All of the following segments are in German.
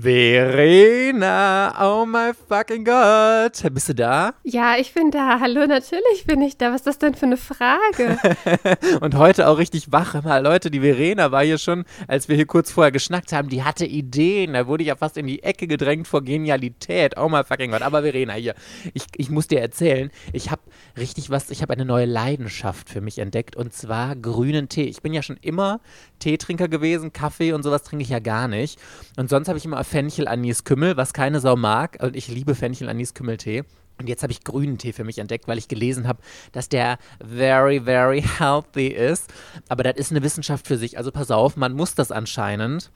Verena, oh my fucking God. Bist du da? Ja, ich bin da. Hallo, natürlich bin ich da. Was ist das denn für eine Frage? und heute auch richtig wach. Mal, Leute, die Verena war hier schon, als wir hier kurz vorher geschnackt haben, die hatte Ideen. Da wurde ich ja fast in die Ecke gedrängt vor Genialität. Oh my fucking God. Aber Verena, hier, ich, ich muss dir erzählen, ich habe richtig was, ich habe eine neue Leidenschaft für mich entdeckt und zwar grünen Tee. Ich bin ja schon immer Teetrinker gewesen, Kaffee und sowas trinke ich ja gar nicht. Und sonst habe ich immer Fenchel, Anis, Kümmel, was keine Sau mag. Und ich liebe Fenchel, Anis, Kümmel-Tee. Und jetzt habe ich grünen Tee für mich entdeckt, weil ich gelesen habe, dass der very, very healthy ist. Aber das ist eine Wissenschaft für sich. Also pass auf, man muss das anscheinend.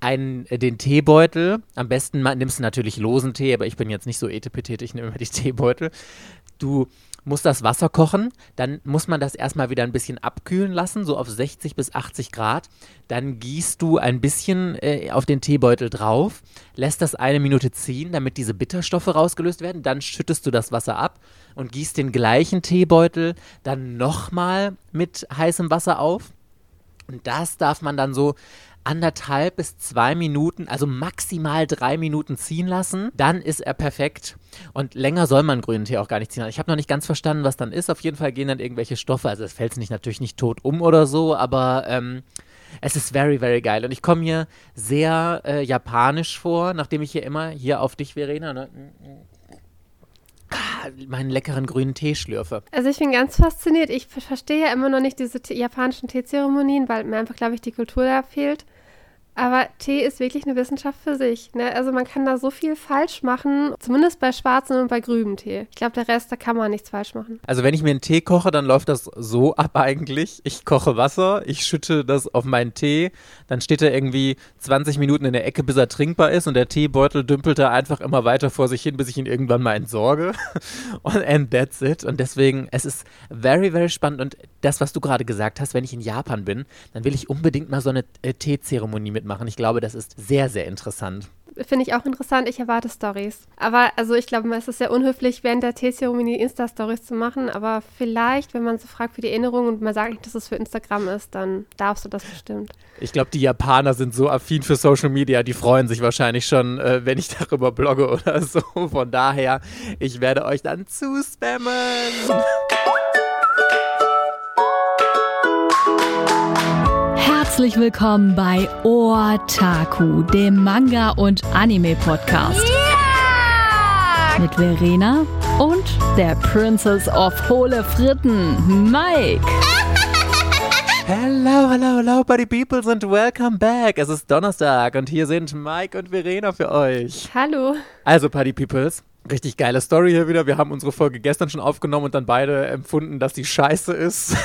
Einen, äh, den Teebeutel, am besten nimmst du natürlich losen Tee, aber ich bin jetzt nicht so etepetete, ich nehme immer die Teebeutel. Du muss das Wasser kochen, dann muss man das erstmal wieder ein bisschen abkühlen lassen, so auf 60 bis 80 Grad. Dann gießt du ein bisschen äh, auf den Teebeutel drauf, lässt das eine Minute ziehen, damit diese Bitterstoffe rausgelöst werden. Dann schüttest du das Wasser ab und gießt den gleichen Teebeutel dann nochmal mit heißem Wasser auf. Und das darf man dann so anderthalb bis zwei Minuten, also maximal drei Minuten ziehen lassen. Dann ist er perfekt. Und länger soll man grünen Tee auch gar nicht ziehen. Ich habe noch nicht ganz verstanden, was dann ist. Auf jeden Fall gehen dann irgendwelche Stoffe. Also es fällt nicht natürlich nicht tot um oder so, aber ähm, es ist very, very geil. Und ich komme hier sehr äh, japanisch vor, nachdem ich hier immer hier auf dich, Verena, ne, meinen leckeren grünen Tee schlürfe. Also ich bin ganz fasziniert. Ich verstehe ja immer noch nicht diese japanischen Teezeremonien, weil mir einfach, glaube ich, die Kultur da fehlt. Aber Tee ist wirklich eine Wissenschaft für sich. Ne? Also man kann da so viel falsch machen, zumindest bei schwarzen und bei grünem Tee. Ich glaube, der Rest, da kann man nichts falsch machen. Also wenn ich mir einen Tee koche, dann läuft das so ab eigentlich. Ich koche Wasser, ich schütte das auf meinen Tee, dann steht er irgendwie 20 Minuten in der Ecke, bis er trinkbar ist und der Teebeutel dümpelt da einfach immer weiter vor sich hin, bis ich ihn irgendwann mal entsorge. and that's it. Und deswegen, es ist very, very spannend. Und das, was du gerade gesagt hast, wenn ich in Japan bin, dann will ich unbedingt mal so eine äh, Teezeremonie mit mitmachen. Ich glaube, das ist sehr, sehr interessant. Finde ich auch interessant. Ich erwarte Stories. Aber also ich glaube, es ist sehr unhöflich, während der Teezeremonie Insta-Stories zu machen. Aber vielleicht, wenn man so fragt für die Erinnerung und man sagt nicht, dass es für Instagram ist, dann darfst du das bestimmt. Ich glaube, die Japaner sind so affin für Social Media, die freuen sich wahrscheinlich schon, äh, wenn ich darüber blogge oder so. Von daher, ich werde euch dann zuspammen. Herzlich willkommen bei Otaku, dem Manga- und Anime-Podcast. Yeah! Mit Verena und der Princess of Hohle Fritten, Mike. Hello, hello, hello, Buddy Peoples and welcome back. Es ist Donnerstag und hier sind Mike und Verena für euch. Hallo. Also, Buddy Peoples, Richtig geile Story hier wieder. Wir haben unsere Folge gestern schon aufgenommen und dann beide empfunden, dass die scheiße ist.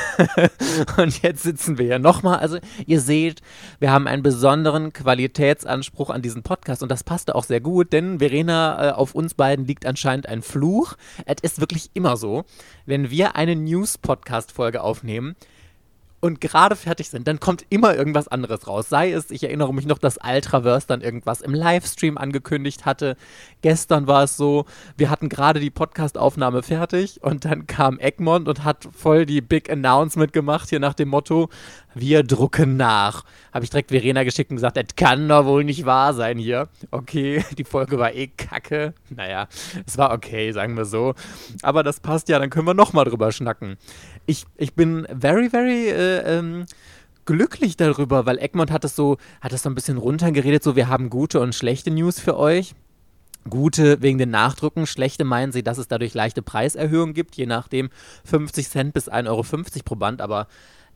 und jetzt sitzen wir hier nochmal. Also ihr seht, wir haben einen besonderen Qualitätsanspruch an diesen Podcast und das passte auch sehr gut, denn Verena, äh, auf uns beiden liegt anscheinend ein Fluch. Es ist wirklich immer so, wenn wir eine News-Podcast-Folge aufnehmen, und gerade fertig sind, dann kommt immer irgendwas anderes raus. Sei es, ich erinnere mich noch, dass Ultraverse dann irgendwas im Livestream angekündigt hatte. Gestern war es so, wir hatten gerade die Podcastaufnahme fertig und dann kam Egmont und hat voll die Big Announcement gemacht, hier nach dem Motto, wir drucken nach. Habe ich direkt Verena geschickt und gesagt, das kann doch wohl nicht wahr sein hier. Okay, die Folge war eh kacke. Naja, es war okay, sagen wir so. Aber das passt ja, dann können wir nochmal drüber schnacken. Ich, ich bin very, very äh, ähm, glücklich darüber, weil Egmont hat es so, hat es so ein bisschen runtergeredet, so wir haben gute und schlechte News für euch. Gute wegen den Nachdrucken, schlechte meinen sie, dass es dadurch leichte Preiserhöhungen gibt, je nachdem 50 Cent bis 1,50 Euro pro Band, aber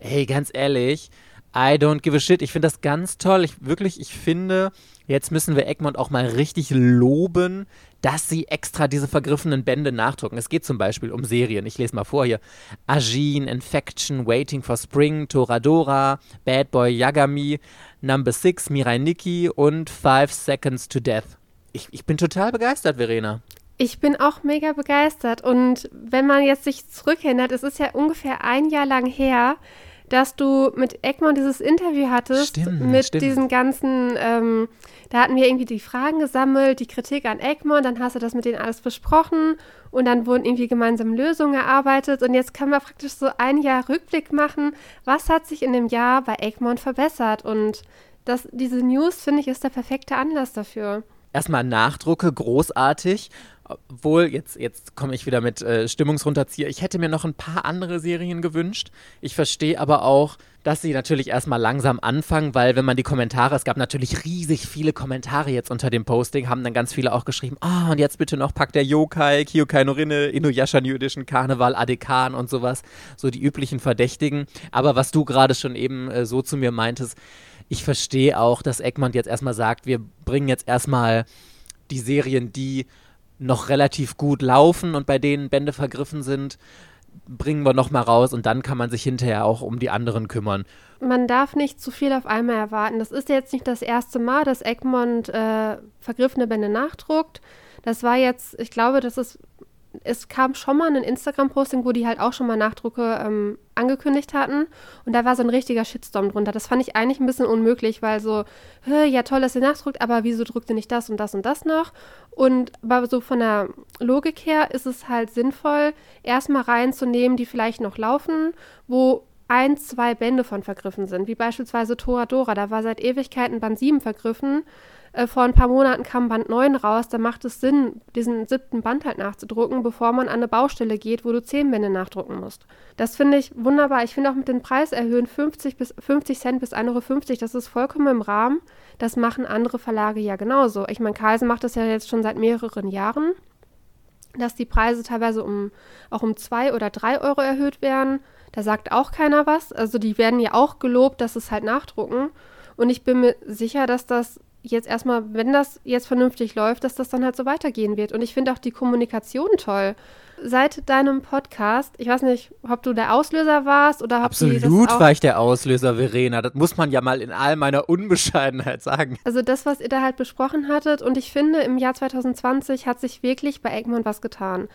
hey, ganz ehrlich, I don't give a shit. Ich finde das ganz toll. Ich wirklich, ich finde, jetzt müssen wir Egmont auch mal richtig loben, dass sie extra diese vergriffenen Bände nachdrucken. Es geht zum Beispiel um Serien. Ich lese mal vor hier. Ajin, Infection, Waiting for Spring, Toradora, Bad Boy Yagami, Number 6, Mirai Nikki und Five Seconds to Death. Ich, ich bin total begeistert, Verena. Ich bin auch mega begeistert. Und wenn man jetzt sich zurückerinnert, es ist ja ungefähr ein Jahr lang her, dass du mit Egmont dieses Interview hattest stimmt, mit stimmt. diesen ganzen, ähm, da hatten wir irgendwie die Fragen gesammelt, die Kritik an Egmont, dann hast du das mit denen alles besprochen und dann wurden irgendwie gemeinsam Lösungen erarbeitet und jetzt können wir praktisch so ein Jahr Rückblick machen, was hat sich in dem Jahr bei Egmont verbessert und das, diese News, finde ich, ist der perfekte Anlass dafür. Erstmal Nachdrucke, großartig. Obwohl, jetzt, jetzt komme ich wieder mit äh, Stimmungsrunterzieher. Ich hätte mir noch ein paar andere Serien gewünscht. Ich verstehe aber auch, dass sie natürlich erstmal langsam anfangen, weil wenn man die Kommentare, es gab natürlich riesig viele Kommentare jetzt unter dem Posting, haben dann ganz viele auch geschrieben, ah, oh, und jetzt bitte noch packt der Yokai, Kyokai no Rinne, Inuyasha New Edition, Karneval, Adekan und sowas, so die üblichen Verdächtigen. Aber was du gerade schon eben äh, so zu mir meintest, ich verstehe auch, dass Egmont jetzt erstmal sagt, wir bringen jetzt erstmal die Serien, die noch relativ gut laufen und bei denen Bände vergriffen sind, bringen wir nochmal raus und dann kann man sich hinterher auch um die anderen kümmern. Man darf nicht zu viel auf einmal erwarten. Das ist jetzt nicht das erste Mal, dass Egmont äh, vergriffene Bände nachdruckt. Das war jetzt, ich glaube, das ist es kam schon mal ein Instagram-Posting, wo die halt auch schon mal Nachdrucke ähm, angekündigt hatten. Und da war so ein richtiger Shitstorm drunter. Das fand ich eigentlich ein bisschen unmöglich, weil so, ja toll, dass ihr nachdruckt, aber wieso drückt ihr nicht das und das und das noch? Und aber so von der Logik her ist es halt sinnvoll, erstmal reinzunehmen, die vielleicht noch laufen, wo ein, zwei Bände von vergriffen sind, wie beispielsweise Toradora. Da war seit Ewigkeiten Band 7 vergriffen äh, vor ein paar Monaten kam Band 9 raus, da macht es Sinn, diesen siebten Band halt nachzudrucken, bevor man an eine Baustelle geht, wo du zehn Bände nachdrucken musst. Das finde ich wunderbar. Ich finde auch mit dem Preis erhöhen 50, bis, 50 Cent bis 1,50 Euro, das ist vollkommen im Rahmen. Das machen andere Verlage ja genauso. Ich meine, Carlsen macht das ja jetzt schon seit mehreren Jahren, dass die Preise teilweise um, auch um 2 oder 3 Euro erhöht werden. Da sagt auch keiner was. Also die werden ja auch gelobt, dass es halt nachdrucken. Und ich bin mir sicher, dass das jetzt erstmal, wenn das jetzt vernünftig läuft, dass das dann halt so weitergehen wird. Und ich finde auch die Kommunikation toll. Seit deinem Podcast, ich weiß nicht, ob du der Auslöser warst oder ob Absolut war ich der Auslöser, Verena. Das muss man ja mal in all meiner Unbescheidenheit sagen. Also das, was ihr da halt besprochen hattet. Und ich finde, im Jahr 2020 hat sich wirklich bei Egmont was getan.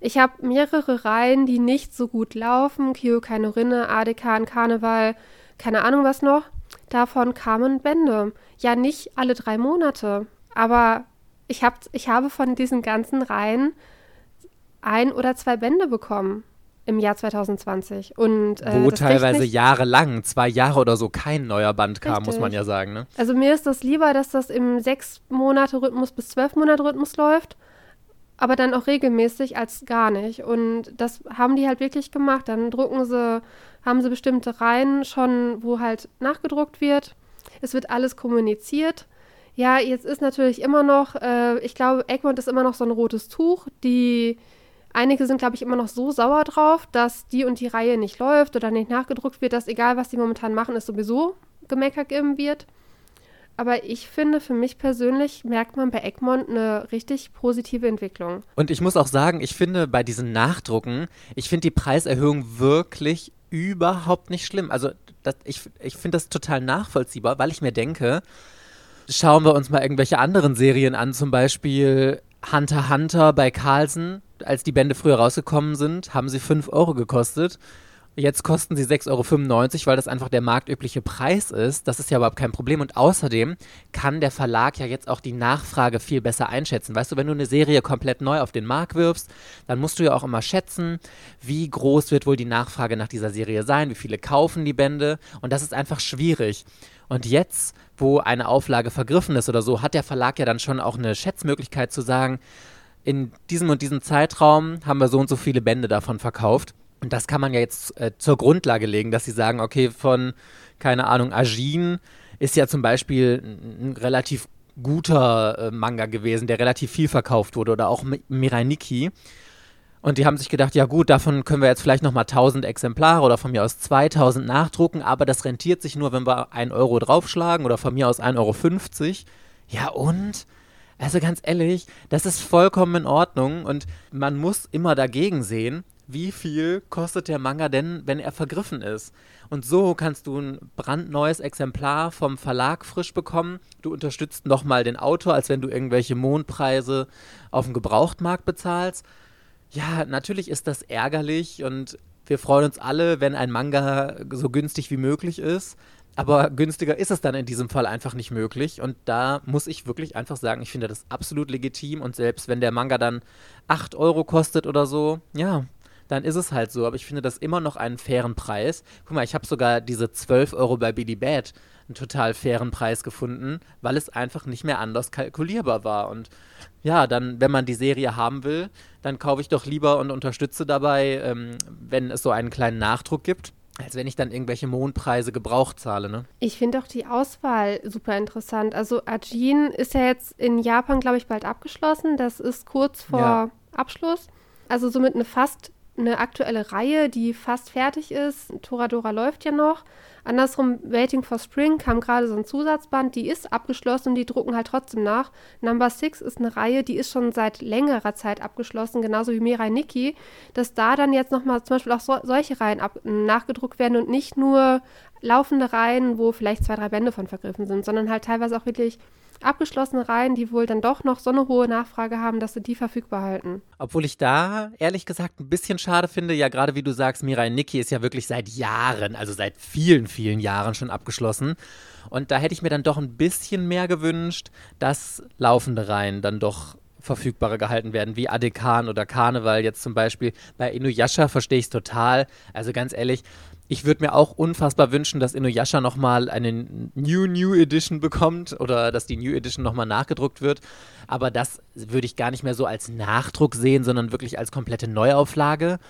Ich habe mehrere Reihen, die nicht so gut laufen. Kyo Kainorinne, ADK, Karneval, keine Ahnung was noch. Davon kamen Bände ja nicht alle drei Monate, aber ich, hab, ich habe von diesen ganzen Reihen ein oder zwei Bände bekommen im Jahr 2020. Und, äh, Wo teilweise jahrelang, zwei Jahre oder so, kein neuer Band kam, Richtig. muss man ja sagen. Ne? Also mir ist das lieber, dass das im sechs Monate Rhythmus bis zwölf Monate Rhythmus läuft, aber dann auch regelmäßig als gar nicht. Und das haben die halt wirklich gemacht. Dann drucken sie, haben sie bestimmte Reihen schon, wo halt nachgedruckt wird es wird alles kommuniziert. Ja, jetzt ist natürlich immer noch, äh, ich glaube, Egmont ist immer noch so ein rotes Tuch. Die einige sind, glaube ich, immer noch so sauer drauf, dass die und die Reihe nicht läuft oder nicht nachgedruckt wird, dass egal, was die momentan machen, es sowieso gemeckert geben wird. Aber ich finde, für mich persönlich merkt man bei Egmont eine richtig positive Entwicklung. Und ich muss auch sagen, ich finde bei diesen Nachdrucken, ich finde die Preiserhöhung wirklich überhaupt nicht schlimm. Also das, ich, ich finde das total nachvollziehbar, weil ich mir denke, schauen wir uns mal irgendwelche anderen Serien an, zum Beispiel Hunter Hunter bei Carlsen. Als die Bände früher rausgekommen sind, haben sie 5 Euro gekostet. Jetzt kosten sie 6,95 Euro, weil das einfach der marktübliche Preis ist. Das ist ja überhaupt kein Problem. Und außerdem kann der Verlag ja jetzt auch die Nachfrage viel besser einschätzen. Weißt du, wenn du eine Serie komplett neu auf den Markt wirfst, dann musst du ja auch immer schätzen, wie groß wird wohl die Nachfrage nach dieser Serie sein, wie viele kaufen die Bände. Und das ist einfach schwierig. Und jetzt, wo eine Auflage vergriffen ist oder so, hat der Verlag ja dann schon auch eine Schätzmöglichkeit zu sagen, in diesem und diesem Zeitraum haben wir so und so viele Bände davon verkauft. Und das kann man ja jetzt äh, zur Grundlage legen, dass sie sagen, okay, von, keine Ahnung, Ajin ist ja zum Beispiel ein, relativ guter äh, Manga gewesen, der relativ viel verkauft wurde, oder auch Mirai Nikki. Und die haben sich gedacht, ja gut, davon können wir jetzt vielleicht nochmal 1000 Exemplare oder von mir aus 2000 nachdrucken, aber das rentiert sich nur, wenn wir 1 Euro draufschlagen oder von mir aus 1,50 Euro. Ja und? Also ganz ehrlich, das ist vollkommen in Ordnung und man muss immer dagegen sehen, wie viel kostet der Manga denn, wenn er vergriffen ist. Und so kannst du ein brandneues Exemplar vom Verlag frisch bekommen. Du unterstützt nochmal den Autor, als wenn du irgendwelche Mondpreise auf dem Gebrauchtmarkt bezahlst. Ja, natürlich ist das ärgerlich und wir freuen uns alle, wenn ein Manga so günstig wie möglich ist. Aber günstiger ist es dann in diesem Fall einfach nicht möglich. Und da muss ich wirklich einfach sagen, ich finde das absolut legitim. Und selbst wenn der Manga dann 8 Euro kostet oder so, ja, dann ist es halt so. Aber ich finde das immer noch einen fairen Preis. Guck mal, ich habe sogar diese 12 Euro bei Billy Bad einen total fairen Preis gefunden, weil es einfach nicht mehr anders kalkulierbar war. Und ja, dann, wenn man die Serie haben will, dann kaufe ich doch lieber und unterstütze dabei, ähm, wenn es so einen kleinen Nachdruck gibt als wenn ich dann irgendwelche Mondpreise gebraucht zahle, ne? Ich finde auch die Auswahl super interessant. Also Ajin ist ja jetzt in Japan, glaube ich, bald abgeschlossen. Das ist kurz vor ja. Abschluss. Also somit eine fast eine aktuelle Reihe, die fast fertig ist. Toradora läuft ja noch. Andersrum, Waiting for Spring kam gerade so ein Zusatzband, die ist abgeschlossen und die drucken halt trotzdem nach. Number Six ist eine Reihe, die ist schon seit längerer Zeit abgeschlossen, genauso wie Mirai Nikki, dass da dann jetzt nochmal zum Beispiel auch so, solche Reihen ab, nachgedruckt werden und nicht nur laufende Reihen, wo vielleicht zwei, drei Bände von vergriffen sind, sondern halt teilweise auch wirklich abgeschlossene Reihen, die wohl dann doch noch so eine hohe Nachfrage haben, dass sie die verfügbar halten. Obwohl ich da ehrlich gesagt ein bisschen schade finde, ja gerade wie du sagst, Mirai Nikki ist ja wirklich seit Jahren, also seit vielen, vielen Jahren schon abgeschlossen. Und da hätte ich mir dann doch ein bisschen mehr gewünscht, dass laufende Reihen dann doch verfügbare gehalten werden, wie Adekan oder Karneval jetzt zum Beispiel. Bei Inuyasha verstehe ich es total. Also ganz ehrlich, ich würde mir auch unfassbar wünschen, dass Inuyasha nochmal eine New New Edition bekommt oder dass die New Edition nochmal nachgedruckt wird. Aber das würde ich gar nicht mehr so als Nachdruck sehen, sondern wirklich als komplette Neuauflage.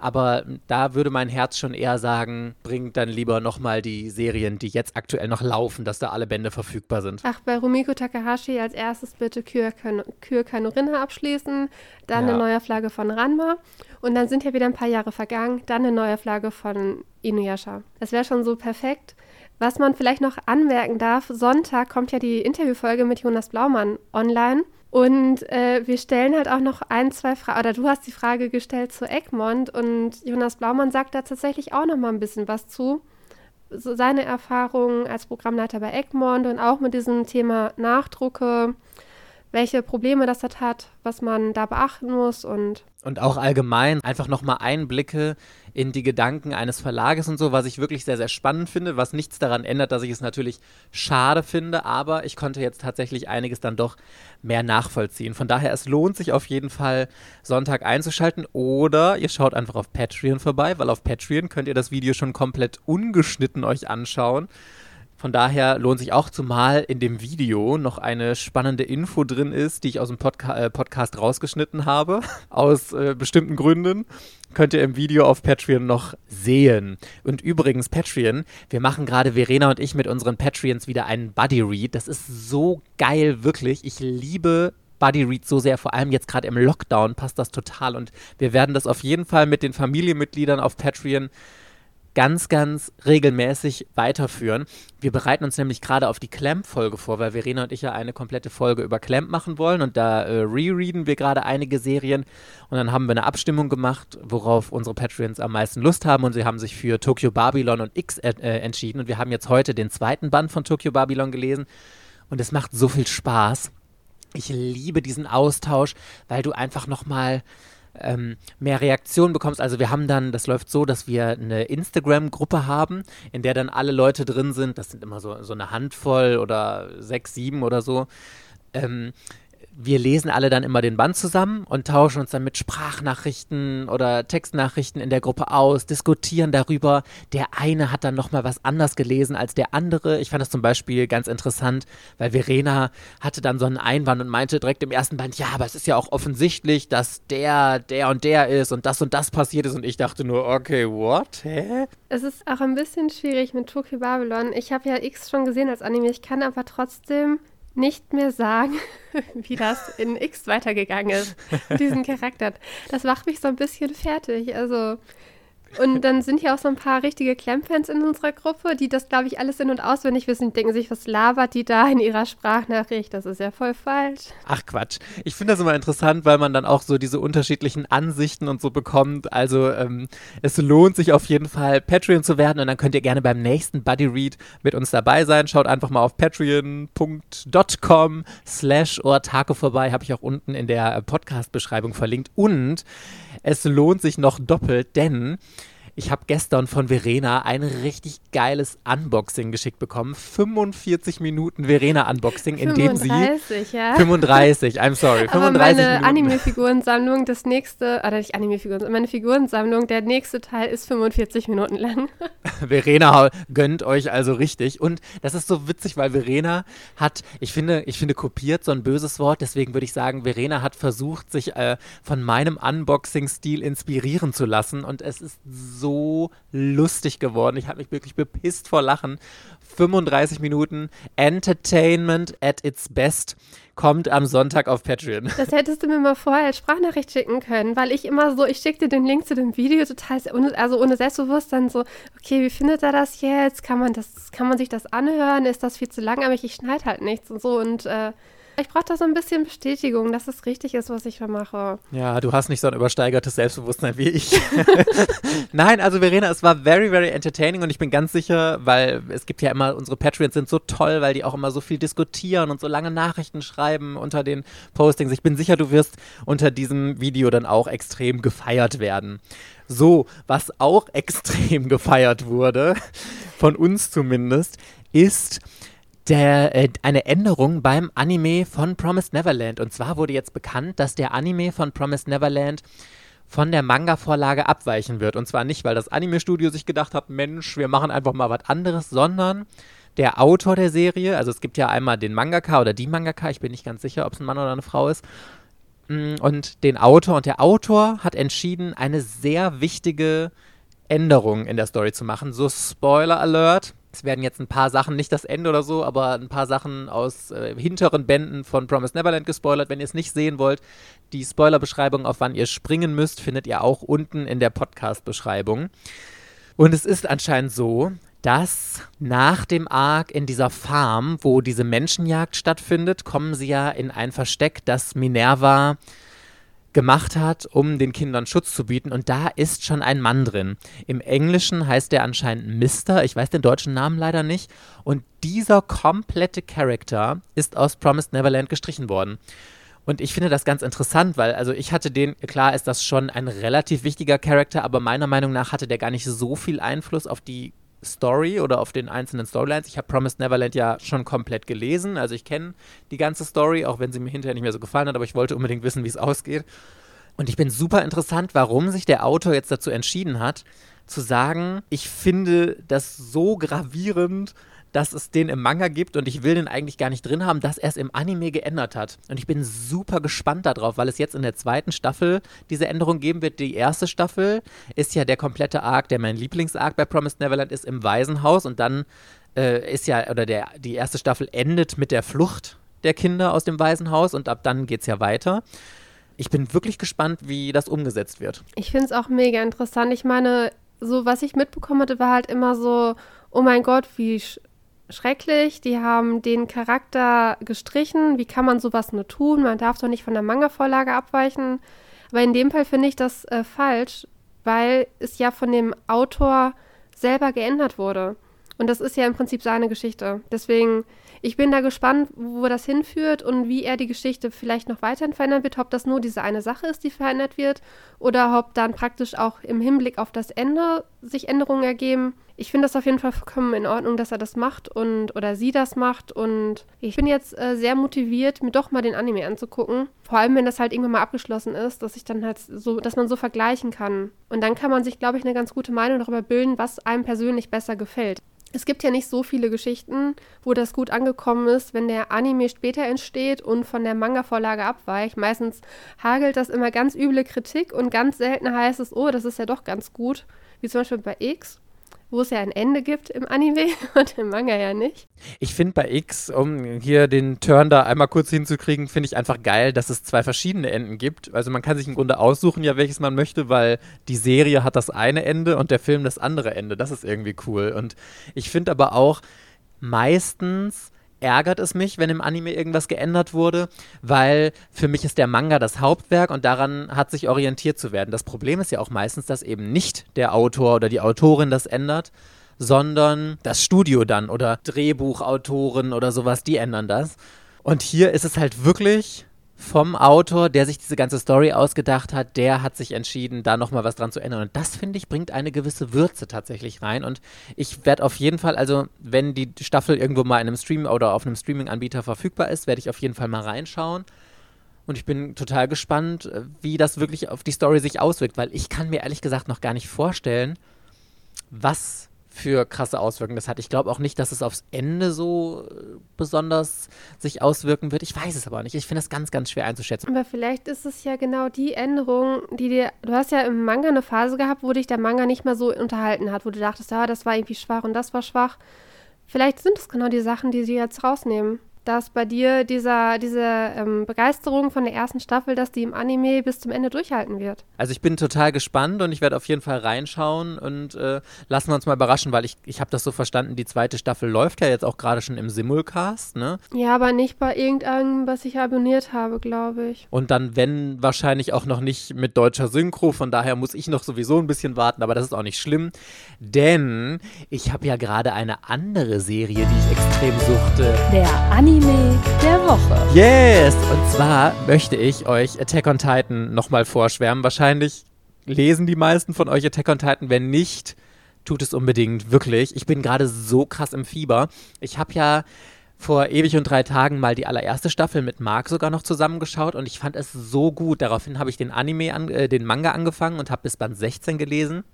Aber da würde mein Herz schon eher sagen, bringt dann lieber nochmal die Serien, die jetzt aktuell noch laufen, dass da alle Bände verfügbar sind. Ach, bei Rumiko Takahashi als erstes bitte Kür, Kanorinha abschließen, dann ja. eine Neuauflage von Ranma und dann sind ja wieder ein paar Jahre vergangen, dann eine Neuauflage von Inuyasha. Das wäre schon so perfekt. Was man vielleicht noch anmerken darf, Sonntag kommt ja die Interviewfolge mit Jonas Blaumann online. Und äh, wir stellen halt auch noch ein, zwei Fragen, oder du hast die Frage gestellt zu Egmont und Jonas Blaumann sagt da tatsächlich auch noch mal ein bisschen was zu. So seine Erfahrungen als Programmleiter bei Egmont und auch mit diesem Thema Nachdrucke, welche Probleme das hat, was man da beachten muss und und auch allgemein einfach nochmal Einblicke in die Gedanken eines Verlages und so, was ich wirklich sehr, sehr spannend finde, was nichts daran ändert, dass ich es natürlich schade finde, aber ich konnte jetzt tatsächlich einiges dann doch mehr nachvollziehen. Von daher, es lohnt sich auf jeden Fall, Sonntag einzuschalten oder ihr schaut einfach auf Patreon vorbei, weil auf Patreon könnt ihr das Video schon komplett ungeschnitten euch anschauen. Von daher lohnt sich auch, zumal in dem Video noch eine spannende Info drin ist, die ich aus dem Podca äh, Podcast rausgeschnitten habe, aus äh, bestimmten Gründen. Könnt ihr im Video auf Patreon noch sehen. Und übrigens, Patreon, wir machen gerade Verena und ich mit unseren Patreons wieder einen Buddy Read. Das ist so geil, wirklich. Ich liebe Buddy Read so sehr, vor allem jetzt gerade im Lockdown passt das total und wir werden das auf jeden Fall mit den Familienmitgliedern auf Patreon ganz, ganz regelmäßig weiterführen. Wir bereiten uns nämlich gerade auf die Clamp-Folge vor, weil Verena und ich ja eine komplette Folge über Clamp machen wollen und da äh, rereaden wir gerade einige Serien und dann haben wir eine Abstimmung gemacht, worauf unsere Patreons am meisten Lust haben und sie haben sich für Tokyo Babylon und X äh, äh entschieden und wir haben jetzt heute den zweiten Band von Tokyo Babylon gelesen und es macht so viel Spaß. Ich liebe diesen Austausch, weil du einfach nochmal ähm, mehr Reaktionen bekommst. Also wir haben dann, das läuft so, dass wir eine Instagram-Gruppe haben, in der dann alle Leute drin sind. Das sind immer so, so eine Handvoll oder sechs, sieben oder so. Ähm, wir lesen alle dann immer den Band zusammen und tauschen uns dann mit Sprachnachrichten oder Textnachrichten in der Gruppe aus, diskutieren darüber. Der eine hat dann nochmal was anders gelesen als der andere. Ich fand das zum Beispiel ganz interessant, weil Verena hatte dann so einen Einwand und meinte direkt im ersten Band, ja, aber es ist ja auch offensichtlich, dass der, der und der ist und das und das passiert ist. Und ich dachte nur, okay, what? Hä? Es ist auch ein bisschen schwierig mit Tokyo Babylon. Ich habe ja X schon gesehen als Anime. Ich kann aber trotzdem nicht mehr sagen, wie das in X weitergegangen ist, diesen Charakter. Das macht mich so ein bisschen fertig. Also und dann sind hier auch so ein paar richtige Clam-Fans in unserer Gruppe, die das, glaube ich, alles in- und auswendig wissen. Die denken sich, was labert die da in ihrer Sprachnachricht? Das ist ja voll falsch. Ach Quatsch. Ich finde das immer interessant, weil man dann auch so diese unterschiedlichen Ansichten und so bekommt. Also ähm, es lohnt sich auf jeden Fall, Patreon zu werden und dann könnt ihr gerne beim nächsten Buddy Read mit uns dabei sein. Schaut einfach mal auf patreon.com slash vorbei. Habe ich auch unten in der Podcast-Beschreibung verlinkt. Und es lohnt sich noch doppelt, denn Ich habe gestern von Verena ein richtig geiles Unboxing geschickt bekommen. 45 Minuten Verena-Unboxing, in dem sie. 35, ja. 35, I'm sorry. 35 Aber meine Minuten. Anime-Figurensammlung, das nächste, oder nicht Anime-Figuren, meine Figurensammlung, der nächste Teil ist 45 Minuten lang. Verena gönnt euch also richtig. Und das ist so witzig, weil Verena hat, ich finde, ich finde kopiert so ein böses Wort, deswegen würde ich sagen, Verena hat versucht, sich äh, von meinem Unboxing-Stil inspirieren zu lassen. Und es ist so lustig geworden. Ich habe mich wirklich bepisst vor Lachen. 35 Minuten Entertainment at its best kommt am Sonntag auf Patreon. Das hättest du mir mal vorher als Sprachnachricht schicken können, weil ich immer so, ich schickte den Link zu dem Video total, also ohne Selbstbewusstsein so, okay, wie findet er das jetzt? Kann man das, kann man sich das anhören? Ist das viel zu lang? Aber ich schneide halt nichts und so und äh, ich brauche da so ein bisschen Bestätigung, dass es richtig ist, was ich da mache. Ja, du hast nicht so ein übersteigertes Selbstbewusstsein wie ich. Nein, also Verena, es war very, very entertaining und ich bin ganz sicher, weil es gibt ja immer, unsere Patreons sind so toll, weil die auch immer so viel diskutieren und so lange Nachrichten schreiben unter den Postings. Ich bin sicher, du wirst unter diesem Video dann auch extrem gefeiert werden. So, was auch extrem gefeiert wurde, von uns zumindest, ist der, äh, eine Änderung beim Anime von Promised Neverland. Und zwar wurde jetzt bekannt, dass der Anime von Promised Neverland von der Manga-Vorlage abweichen wird. Und zwar nicht, weil das Anime-Studio sich gedacht hat, Mensch, wir machen einfach mal was anderes, sondern der Autor der Serie, also es gibt ja einmal den Mangaka oder die Mangaka, ich bin nicht ganz sicher, ob es ein Mann oder eine Frau ist, mm, und den Autor. Und der Autor hat entschieden, eine sehr wichtige Änderung in der Story zu machen. So Spoiler Alert, es werden jetzt ein paar Sachen, nicht das Ende oder so, aber ein paar Sachen aus äh, hinteren Bänden von Promise Neverland gespoilert. Wenn ihr es nicht sehen wollt, die Spoilerbeschreibung, auf wann ihr springen müsst, findet ihr auch unten in der Podcast-Beschreibung. Und es ist anscheinend so, dass nach dem Arc in dieser Farm, wo diese Menschenjagd stattfindet, kommen sie ja in ein Versteck, das Minerva gemacht hat, um den Kindern Schutz zu bieten. Und da ist schon ein Mann drin. Im Englischen heißt der anscheinend Mister. Ich weiß den deutschen Namen leider nicht. Und dieser komplette Charakter ist aus Promised Neverland gestrichen worden. Und ich finde das ganz interessant, weil, also ich hatte den, klar ist das schon ein relativ wichtiger Charakter, aber meiner Meinung nach hatte der gar nicht so viel Einfluss auf die Story oder auf den einzelnen Storylines. Ich habe Promised Neverland ja schon komplett gelesen, also ich kenne die ganze Story, auch wenn sie mir hinterher nicht mehr so gefallen hat, aber ich wollte unbedingt wissen, wie es ausgeht. Und ich bin super interessant, warum sich der Autor jetzt dazu entschieden hat, zu sagen, ich finde das so gravierend, dass es den im Manga gibt und ich will den eigentlich gar nicht drin haben, dass er es im Anime geändert hat. Und ich bin super gespannt darauf, weil es jetzt in der zweiten Staffel diese Änderung geben wird. Die erste Staffel ist ja der komplette Arc, der mein Lieblingsarc bei Promised Neverland ist, im Waisenhaus und dann äh, ist ja, oder der, die erste Staffel endet mit der Flucht der Kinder aus dem Waisenhaus und ab dann geht es ja weiter. Ich bin wirklich gespannt, wie das umgesetzt wird. Ich finde es auch mega interessant. Ich meine, so was ich mitbekommen hatte, war halt immer so, oh mein Gott, wie schrecklich. Die haben den Charakter gestrichen. Wie kann man sowas nur tun? Man darf doch nicht von der Manga-Vorlage abweichen. Aber in dem Fall finde ich das äh, falsch, weil es ja von dem Autor selber geändert wurde. Und das ist ja im Prinzip seine Geschichte. Deswegen, ich bin da gespannt, wo das hinführt und wie er die Geschichte vielleicht noch weiterhin verändern wird. Ob das nur diese eine Sache ist, die verändert wird, oder ob dann praktisch auch im Hinblick auf das Ende sich Änderungen ergeben ich finde das auf jeden Fall vollkommen in Ordnung, dass er das macht und oder sie das macht. Und ich bin jetzt äh, sehr motiviert, mir doch mal den Anime anzugucken. Vor allem, wenn das halt irgendwann mal abgeschlossen ist, dass ich dann halt so, dass man so vergleichen kann. Und dann kann man sich, glaube ich, eine ganz gute Meinung darüber bilden, was einem persönlich besser gefällt. Es gibt ja nicht so viele Geschichten, wo das gut angekommen ist, wenn der Anime später entsteht und von der Manga-Vorlage abweicht. Meistens hagelt das immer ganz üble Kritik und ganz selten heißt es, oh, das ist ja doch ganz gut. Wie zum Beispiel bei X wo es ja ein Ende gibt im Anime und im Manga ja nicht. Ich finde bei X, um hier den Turn da einmal kurz hinzukriegen, finde ich einfach geil, dass es zwei verschiedene Enden gibt. Also man kann sich im Grunde aussuchen, ja, welches man möchte, weil die Serie hat das eine Ende und der Film das andere Ende. Das ist irgendwie cool. Und ich finde aber auch meistens ärgert es mich, wenn im Anime irgendwas geändert wurde, weil für mich ist der Manga das Hauptwerk und daran hat sich orientiert zu werden. Das Problem ist ja auch meistens, dass eben nicht der Autor oder die Autorin das ändert, sondern das Studio dann oder Drehbuchautoren oder sowas, die ändern das. Und hier ist es halt wirklich vom Autor, der sich diese ganze Story ausgedacht hat, der hat sich entschieden, da nochmal was dran zu ändern. Und das, finde ich, bringt eine gewisse Würze tatsächlich rein. Und ich werde auf jeden Fall, also wenn die Staffel irgendwo mal in einem Stream oder auf einem Streaming-Anbieter verfügbar ist, werde ich auf jeden Fall mal reinschauen. Und ich bin total gespannt, wie das wirklich auf die Story sich auswirkt, weil ich kann mir ehrlich gesagt noch gar nicht vorstellen, was für krasse Auswirkungen das hat. Ich glaube auch nicht, dass es aufs Ende so äh, besonders sich auswirken wird. Ich weiß es aber nicht. Ich finde es ganz, ganz schwer einzuschätzen. Aber vielleicht ist es ja genau die Änderung, die dir. Du hast ja im Manga eine Phase gehabt, wo dich der Manga nicht mehr so unterhalten hat, wo du dachtest, ja, das war irgendwie schwach und das war schwach. Vielleicht sind es genau die Sachen, die sie jetzt rausnehmen dass bei dir dieser, diese ähm, Begeisterung von der ersten Staffel, dass die im Anime bis zum Ende durchhalten wird. Also ich bin total gespannt und ich werde auf jeden Fall reinschauen und äh, lassen wir uns mal überraschen, weil ich, ich habe das so verstanden, die zweite Staffel läuft ja jetzt auch gerade schon im Simulcast, ne? Ja, aber nicht bei irgendeinem, was ich abonniert habe, glaube ich. Und dann, wenn, wahrscheinlich auch noch nicht mit deutscher Synchro, von daher muss ich noch sowieso ein bisschen warten, aber das ist auch nicht schlimm, denn ich habe ja gerade eine andere Serie, die ich extrem suchte. Der Anime Anime der Woche. Yes! Und zwar möchte ich euch Attack on Titan nochmal vorschwärmen. Wahrscheinlich lesen die meisten von euch Attack on Titan. Wenn nicht, tut es unbedingt, wirklich. Ich bin gerade so krass im Fieber. Ich habe ja vor ewig und drei Tagen mal die allererste Staffel mit Marc sogar noch zusammengeschaut und ich fand es so gut. Daraufhin habe ich den Anime, an, äh, den Manga angefangen und habe bis Band 16 gelesen.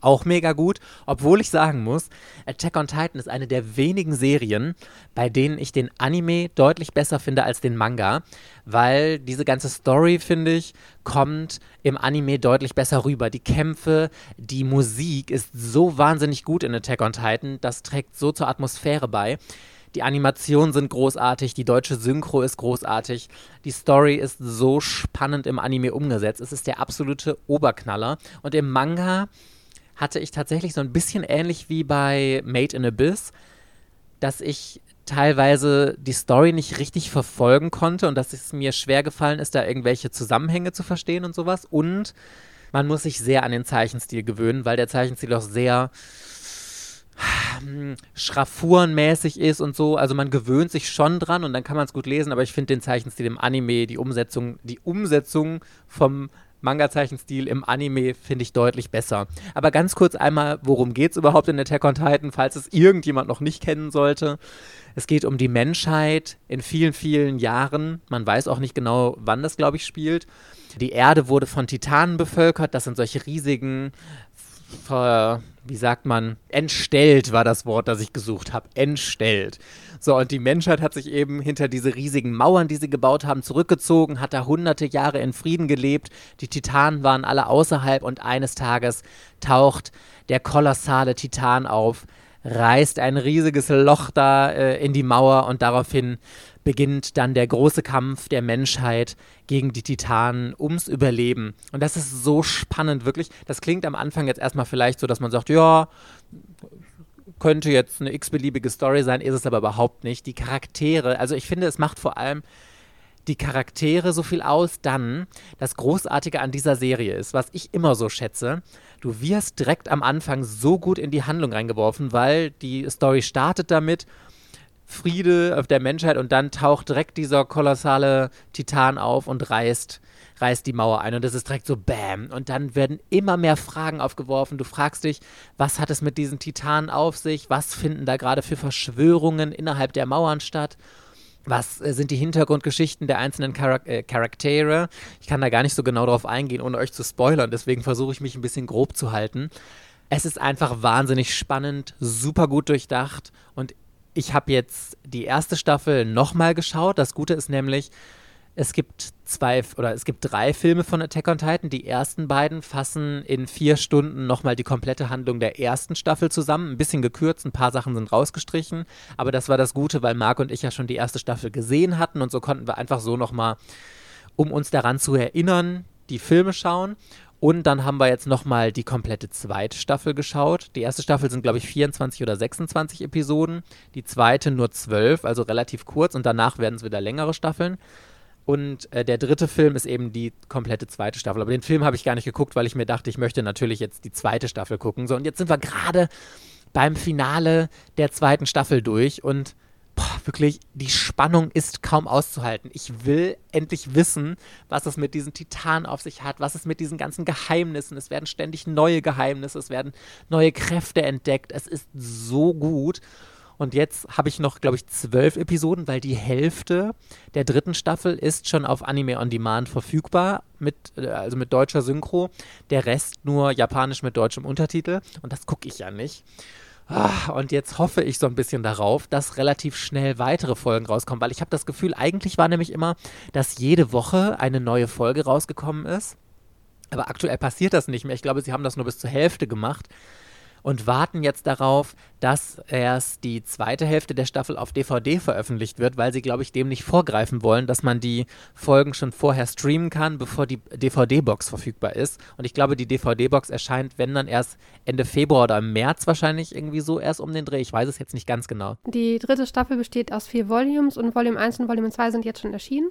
Auch mega gut, obwohl ich sagen muss, Attack on Titan ist eine der wenigen Serien, bei denen ich den Anime deutlich besser finde als den Manga, weil diese ganze Story, finde ich, kommt im Anime deutlich besser rüber. Die Kämpfe, die Musik ist so wahnsinnig gut in Attack on Titan, das trägt so zur Atmosphäre bei. Die Animationen sind großartig, die deutsche Synchro ist großartig, die Story ist so spannend im Anime umgesetzt. Es ist der absolute Oberknaller. Und im Manga hatte ich tatsächlich so ein bisschen ähnlich wie bei Made in Abyss, dass ich teilweise die Story nicht richtig verfolgen konnte und dass es mir schwer gefallen ist, da irgendwelche Zusammenhänge zu verstehen und sowas. Und man muss sich sehr an den Zeichenstil gewöhnen, weil der Zeichenstil auch sehr hm, schraffurenmäßig ist und so. Also man gewöhnt sich schon dran und dann kann man es gut lesen, aber ich finde den Zeichenstil im Anime, die Umsetzung, die Umsetzung vom Manga-Zeichenstil im Anime finde ich deutlich besser. Aber ganz kurz einmal, worum geht es überhaupt in Attack on Titan, falls es irgendjemand noch nicht kennen sollte. Es geht um die Menschheit in vielen, vielen Jahren. Man weiß auch nicht genau, wann das, glaube ich, spielt. Die Erde wurde von Titanen bevölkert. Das sind solche riesigen, wie sagt man, entstellt war das Wort, das ich gesucht habe. Entstellt. So, und die Menschheit hat sich eben hinter diese riesigen Mauern, die sie gebaut haben, zurückgezogen, hat da hunderte Jahre in Frieden gelebt. Die Titanen waren alle außerhalb und eines Tages taucht der kolossale Titan auf, reißt ein riesiges Loch da äh, in die Mauer und daraufhin beginnt dann der große Kampf der Menschheit gegen die Titanen ums Überleben. Und das ist so spannend, wirklich. Das klingt am Anfang jetzt erstmal vielleicht so, dass man sagt, ja, könnte jetzt eine x-beliebige Story sein, ist es aber überhaupt nicht. Die Charaktere, also ich finde, es macht vor allem die Charaktere so viel aus, dann das Großartige an dieser Serie ist, was ich immer so schätze, du wirst direkt am Anfang so gut in die Handlung reingeworfen, weil die Story startet damit, Friede auf der Menschheit und dann taucht direkt dieser kolossale Titan auf und reißt reißt die Mauer ein und das ist direkt so Bäm. Und dann werden immer mehr Fragen aufgeworfen. Du fragst dich, was hat es mit diesen Titanen auf sich? Was finden da gerade für Verschwörungen innerhalb der Mauern statt? Was äh, sind die Hintergrundgeschichten der einzelnen Charak äh, Charaktere? Ich kann da gar nicht so genau drauf eingehen, ohne euch zu spoilern. Deswegen versuche ich mich ein bisschen grob zu halten. Es ist einfach wahnsinnig spannend, super gut durchdacht und ich habe jetzt die erste Staffel nochmal geschaut. Das Gute ist nämlich, es gibt zwei oder es gibt drei Filme von Attack on Titan. Die ersten beiden fassen in vier Stunden nochmal die komplette Handlung der ersten Staffel zusammen. Ein bisschen gekürzt, ein paar Sachen sind rausgestrichen. Aber das war das Gute, weil Marc und ich ja schon die erste Staffel gesehen hatten und so konnten wir einfach so nochmal, um uns daran zu erinnern, die Filme schauen. Und dann haben wir jetzt nochmal die komplette zweite Staffel geschaut. Die erste Staffel sind, glaube ich, 24 oder 26 Episoden. Die zweite nur 12, also relativ kurz. Und danach werden es wieder längere Staffeln. Und äh, der dritte Film ist eben die komplette zweite Staffel. Aber den Film habe ich gar nicht geguckt, weil ich mir dachte, ich möchte natürlich jetzt die zweite Staffel gucken. So, und jetzt sind wir gerade beim Finale der zweiten Staffel durch und boah, wirklich, die Spannung ist kaum auszuhalten. Ich will endlich wissen, was es mit diesen Titanen auf sich hat, was es mit diesen ganzen Geheimnissen. Es werden ständig neue Geheimnisse, es werden neue Kräfte entdeckt. Es ist so gut. Und jetzt habe ich noch, glaube ich, zwölf Episoden, weil die Hälfte der dritten Staffel ist schon auf Anime on Demand verfügbar, mit, äh, also mit deutscher Synchro. Der Rest nur japanisch mit deutschem Untertitel. Und das gucke ich ja nicht. Ah, und jetzt hoffe ich so ein bisschen darauf, dass relativ schnell weitere Folgen rauskommen, weil ich habe das Gefühl, eigentlich war nämlich immer, dass jede Woche eine neue Folge rausgekommen ist. Aber aktuell passiert das nicht mehr. Ich glaube, sie haben das nur bis zur Hälfte gemacht und warten jetzt darauf, dass erst die zweite Hälfte der Staffel auf DVD veröffentlicht wird, weil sie, glaube ich, dem nicht vorgreifen wollen, dass man die Folgen schon vorher streamen kann, bevor die DVD-Box verfügbar ist. Und ich glaube, die DVD-Box erscheint, wenn dann erst Ende Februar oder im März wahrscheinlich irgendwie so erst um den Dreh. Ich weiß es jetzt nicht ganz genau. Die dritte Staffel besteht aus vier Volumes und Volume 1 und Volume 2 sind jetzt schon erschienen.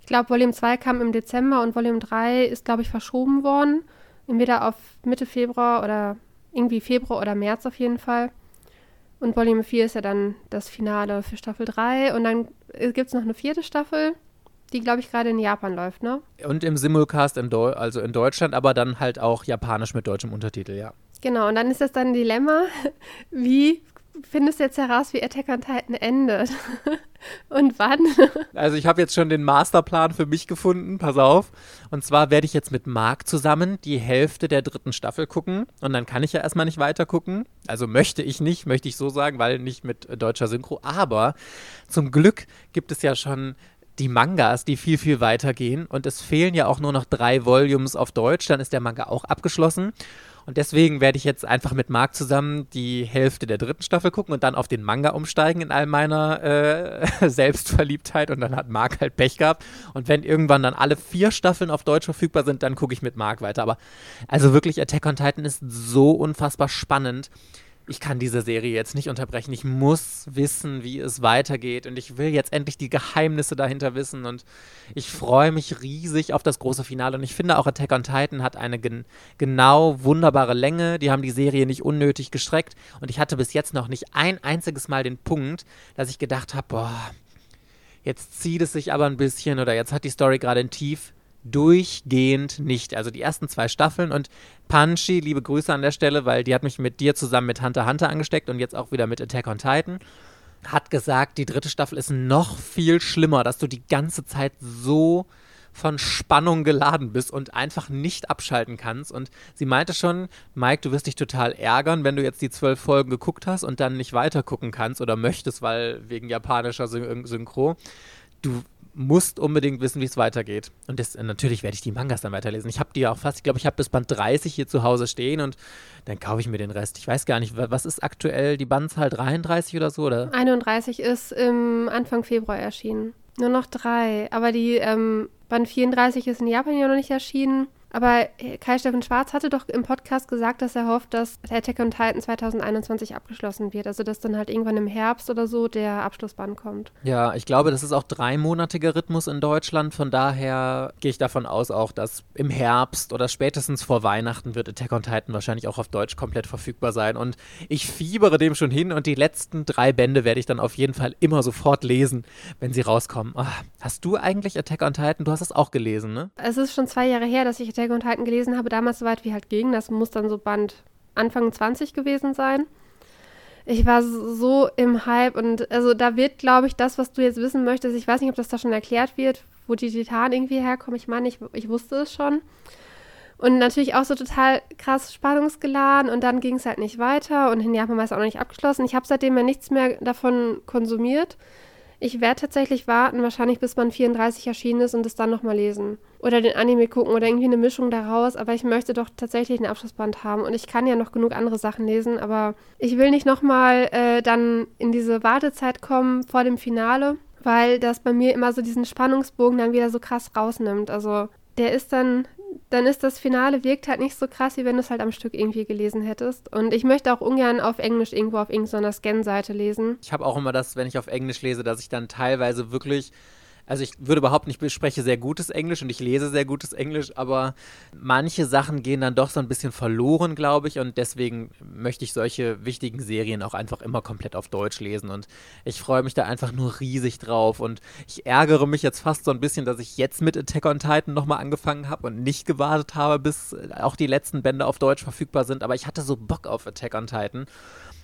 Ich glaube, Volume 2 kam im Dezember und Volume 3 ist, glaube ich, verschoben worden. Entweder auf Mitte Februar oder irgendwie Februar oder März auf jeden Fall. Und Volume 4 ist ja dann das Finale für Staffel 3. Und dann gibt es noch eine vierte Staffel, die, glaube ich, gerade in Japan läuft, ne? Und im Simulcast, in also in Deutschland, aber dann halt auch japanisch mit deutschem Untertitel, ja. Genau, und dann ist das dann ein Dilemma, wie findest jetzt heraus, wie Attack on Titan endet? Und wann? Also ich habe jetzt schon den Masterplan für mich gefunden, pass auf. Und zwar werde ich jetzt mit Marc zusammen die Hälfte der dritten Staffel gucken. Und dann kann ich ja erstmal nicht weiter gucken. Also möchte ich nicht, möchte ich so sagen, weil nicht mit deutscher Synchro. Aber zum Glück gibt es ja schon die Mangas, die viel, viel weiter gehen. Und es fehlen ja auch nur noch drei Volumes auf Deutsch. Dann ist der Manga auch abgeschlossen. Und deswegen werde ich jetzt einfach mit Marc zusammen die Hälfte der dritten Staffel gucken und dann auf den Manga umsteigen in all meiner äh, Selbstverliebtheit. Und dann hat Marc halt Pech gehabt. Und wenn irgendwann dann alle vier Staffeln auf Deutsch verfügbar sind, dann gucke ich mit Marc weiter. Aber also wirklich, Attack on Titan ist so unfassbar spannend ich kann diese Serie jetzt nicht unterbrechen. Ich muss wissen, wie es weitergeht. Und ich will jetzt endlich die Geheimnisse dahinter wissen. Und ich freue mich riesig auf das große Finale. Und ich finde auch Attack on Titan hat eine gen genau wunderbare Länge. Die haben die Serie nicht unnötig gestreckt. Und ich hatte bis jetzt noch nicht ein einziges Mal den Punkt, dass ich gedacht habe, boah, jetzt zieht es sich aber ein bisschen oder jetzt hat die Story gerade ein Tief durchgehend nicht. Also die ersten zwei Staffeln und Punchy, liebe Grüße an der Stelle, weil die hat mich mit dir zusammen mit Hunter Hunter angesteckt und jetzt auch wieder mit Attack on Titan. Hat gesagt, die dritte Staffel ist noch viel schlimmer, dass du die ganze Zeit so von Spannung geladen bist und einfach nicht abschalten kannst. Und sie meinte schon, Mike, du wirst dich total ärgern, wenn du jetzt die zwölf Folgen geguckt hast und dann nicht weiter gucken kannst oder möchtest, weil wegen japanischer Synchro. Du musst unbedingt wissen, wie es weitergeht. Und das, natürlich werde ich die Mangas dann weiterlesen. Ich habe die auch fast, ich glaube, ich habe bis Band 30 hier zu Hause stehen und dann kaufe ich mir den Rest. Ich weiß gar nicht, was ist aktuell die Bandzahl 33 oder so? Oder? 31 ist im Anfang Februar erschienen. Nur noch drei. Aber die ähm, Band 34 ist in Japan ja noch nicht erschienen. Aber äh, Kai-Steffen Schwarz hatte doch im Podcast gesagt, dass er hofft, dass Attack on Titan 2021 abgeschlossen wird. Also, dass dann halt irgendwann im Herbst oder so der Abschlussband kommt. Ja, ich glaube, das ist auch dreimonatiger Rhythmus in Deutschland. Von daher gehe ich davon aus auch, dass im Herbst oder spätestens vor Weihnachten wird Attack on Titan wahrscheinlich auch auf Deutsch komplett verfügbar sein. Und ich fiebere dem schon hin und die letzten drei Bände werde ich dann auf jeden Fall immer sofort lesen, wenn sie rauskommen. Ach, hast du eigentlich Attack on Titan? Du hast es auch gelesen, ne? Es ist schon zwei Jahre her, dass ich Attack on Titan gelesen habe, damals so weit wie halt ging. Das muss dann so Band Anfang 20 gewesen sein. Ich war so im Hype und also da wird, glaube ich, das, was du jetzt wissen möchtest, ich weiß nicht, ob das da schon erklärt wird, wo die Titanen irgendwie herkommen. Ich meine, ich, ich wusste es schon. Und natürlich auch so total krass spannungsgeladen und dann ging es halt nicht weiter und in Japan war es auch noch nicht abgeschlossen. Ich habe seitdem ja nichts mehr davon konsumiert. Ich werde tatsächlich warten, wahrscheinlich bis man 34 erschienen ist und es dann nochmal lesen. Oder den Anime gucken oder irgendwie eine Mischung daraus. Aber ich möchte doch tatsächlich einen Abschlussband haben. Und ich kann ja noch genug andere Sachen lesen. Aber ich will nicht nochmal äh, dann in diese Wartezeit kommen vor dem Finale, weil das bei mir immer so diesen Spannungsbogen dann wieder so krass rausnimmt. Also der ist dann dann ist das Finale wirkt halt nicht so krass, wie wenn du es halt am Stück irgendwie gelesen hättest. Und ich möchte auch ungern auf Englisch irgendwo auf irgendeiner Scan-Seite lesen. Ich habe auch immer das, wenn ich auf Englisch lese, dass ich dann teilweise wirklich Also ich würde überhaupt nicht, ich spreche sehr gutes Englisch und ich lese sehr gutes Englisch, aber manche Sachen gehen dann doch so ein bisschen verloren, glaube ich. Und deswegen möchte ich solche wichtigen Serien auch einfach immer komplett auf Deutsch lesen. Und ich freue mich da einfach nur riesig drauf. Und ich ärgere mich jetzt fast so ein bisschen, dass ich jetzt mit Attack on Titan nochmal angefangen habe und nicht gewartet habe, bis auch die letzten Bände auf Deutsch verfügbar sind. Aber ich hatte so Bock auf Attack on Titan.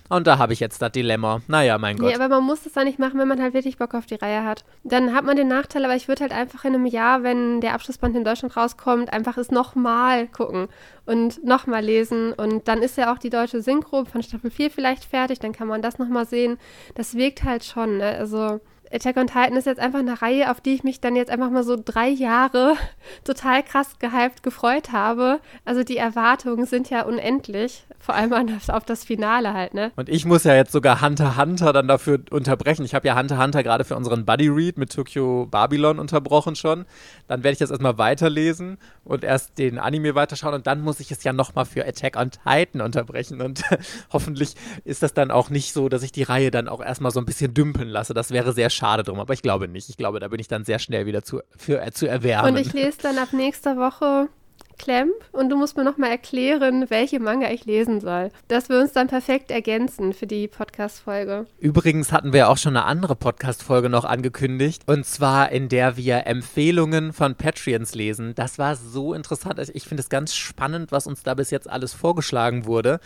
Und da habe ich jetzt das Dilemma. Naja, mein Gott. Nee, aber man muss das dann nicht machen, wenn man halt wirklich Bock auf die Reihe hat. Dann hat man den Nachteil, aber ich würde halt einfach in einem Jahr, wenn der Abschlussband in Deutschland rauskommt, einfach es nochmal gucken und nochmal lesen. Und dann ist ja auch die deutsche Synchro von Staffel 4 vielleicht fertig, dann kann man das nochmal sehen. Das wirkt halt schon, ne? Also Attack on Titan ist jetzt einfach eine Reihe, auf die ich mich dann jetzt einfach mal so drei Jahre total krass gehypt gefreut habe. Also die Erwartungen sind ja unendlich. Vor allem auf das Finale halt, ne? Und ich muss ja jetzt sogar Hunter Hunter dann dafür unterbrechen. Ich habe ja Hunter Hunter gerade für unseren Buddy Read mit Tokyo Babylon unterbrochen schon. Dann werde ich das erstmal weiterlesen und erst den Anime weiterschauen und dann muss ich es ja nochmal für Attack on Titan unterbrechen. Und hoffentlich ist das dann auch nicht so, dass ich die Reihe dann auch erstmal so ein bisschen dümpeln lasse. Das wäre sehr schade drum, aber ich glaube nicht. Ich glaube, da bin ich dann sehr schnell wieder zu, für, äh, zu erwärmen. Und ich lese dann ab nächster Woche Clamp und du musst mir nochmal erklären, welche Manga ich lesen soll. Dass wir uns dann perfekt ergänzen für die Podcast-Folge. Übrigens hatten wir auch schon eine andere Podcast-Folge noch angekündigt und zwar in der wir Empfehlungen von Patreons lesen. Das war so interessant. Ich finde es ganz spannend, was uns da bis jetzt alles vorgeschlagen wurde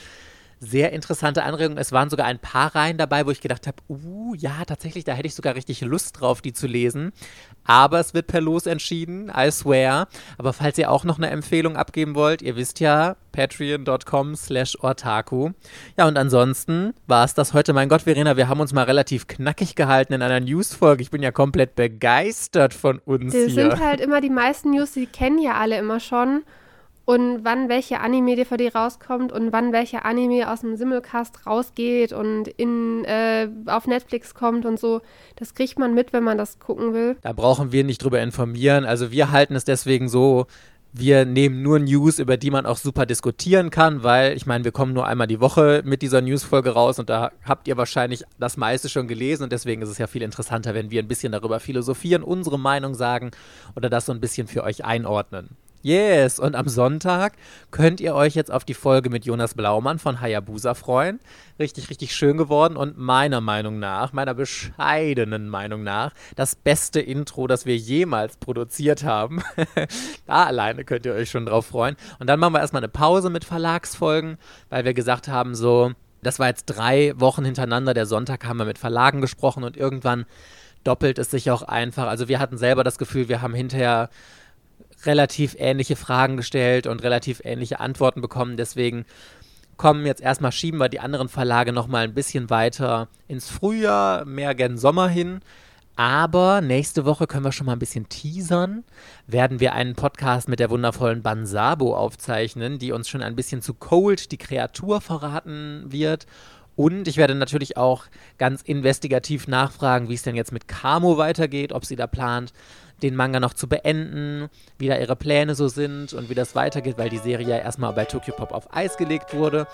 sehr interessante Anregungen. Es waren sogar ein paar Reihen dabei, wo ich gedacht habe, uh, ja, tatsächlich, da hätte ich sogar richtig Lust drauf, die zu lesen. Aber es wird per Los entschieden, I swear. Aber falls ihr auch noch eine Empfehlung abgeben wollt, ihr wisst ja, patreon.com slash ortaku. Ja, und ansonsten war es das heute. Mein Gott, Verena, wir haben uns mal relativ knackig gehalten in einer News-Folge. Ich bin ja komplett begeistert von uns hier. Das sind halt immer die meisten News, die kennen ja alle immer schon und wann welche Anime-DVD rauskommt und wann welcher Anime aus dem Simulcast rausgeht und in, äh, auf Netflix kommt und so. Das kriegt man mit, wenn man das gucken will. Da brauchen wir nicht drüber informieren. Also wir halten es deswegen so, wir nehmen nur News, über die man auch super diskutieren kann, weil ich meine, wir kommen nur einmal die Woche mit dieser Newsfolge raus und da habt ihr wahrscheinlich das meiste schon gelesen und deswegen ist es ja viel interessanter, wenn wir ein bisschen darüber philosophieren, unsere Meinung sagen oder das so ein bisschen für euch einordnen. Yes, und am Sonntag könnt ihr euch jetzt auf die Folge mit Jonas Blaumann von Hayabusa freuen. Richtig, richtig schön geworden und meiner Meinung nach, meiner bescheidenen Meinung nach, das beste Intro, das wir jemals produziert haben. da alleine könnt ihr euch schon drauf freuen. Und dann machen wir erstmal eine Pause mit Verlagsfolgen, weil wir gesagt haben, so, das war jetzt drei Wochen hintereinander. Der Sonntag haben wir mit Verlagen gesprochen und irgendwann doppelt es sich auch einfach. Also wir hatten selber das Gefühl, wir haben hinterher relativ ähnliche Fragen gestellt und relativ ähnliche Antworten bekommen. Deswegen kommen jetzt erstmal, schieben wir die anderen Verlage nochmal ein bisschen weiter ins Frühjahr, mehr gen Sommer hin. Aber nächste Woche können wir schon mal ein bisschen teasern. Werden wir einen Podcast mit der wundervollen Bansabo aufzeichnen, die uns schon ein bisschen zu Cold, die Kreatur, verraten wird. Und ich werde natürlich auch ganz investigativ nachfragen, wie es denn jetzt mit Camo weitergeht, ob sie da plant, den Manga noch zu beenden, wie da ihre Pläne so sind und wie das weitergeht, weil die Serie ja erstmal bei Tokyo Pop auf Eis gelegt wurde.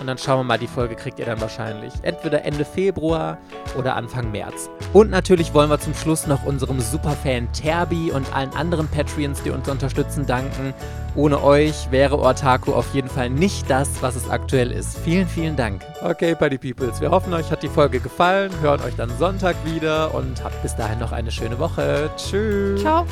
Und dann schauen wir mal, die Folge kriegt ihr dann wahrscheinlich entweder Ende Februar oder Anfang März. Und natürlich wollen wir zum Schluss noch unserem Superfan Terbi und allen anderen Patreons, die uns unterstützen, danken. Ohne euch wäre Ortaku auf jeden Fall nicht das, was es aktuell ist. Vielen, vielen Dank. Okay, Buddy Peoples, wir hoffen, euch hat die Folge gefallen. Hört euch dann Sonntag wieder und habt bis dahin noch eine schöne Woche. Tschüss. Ciao.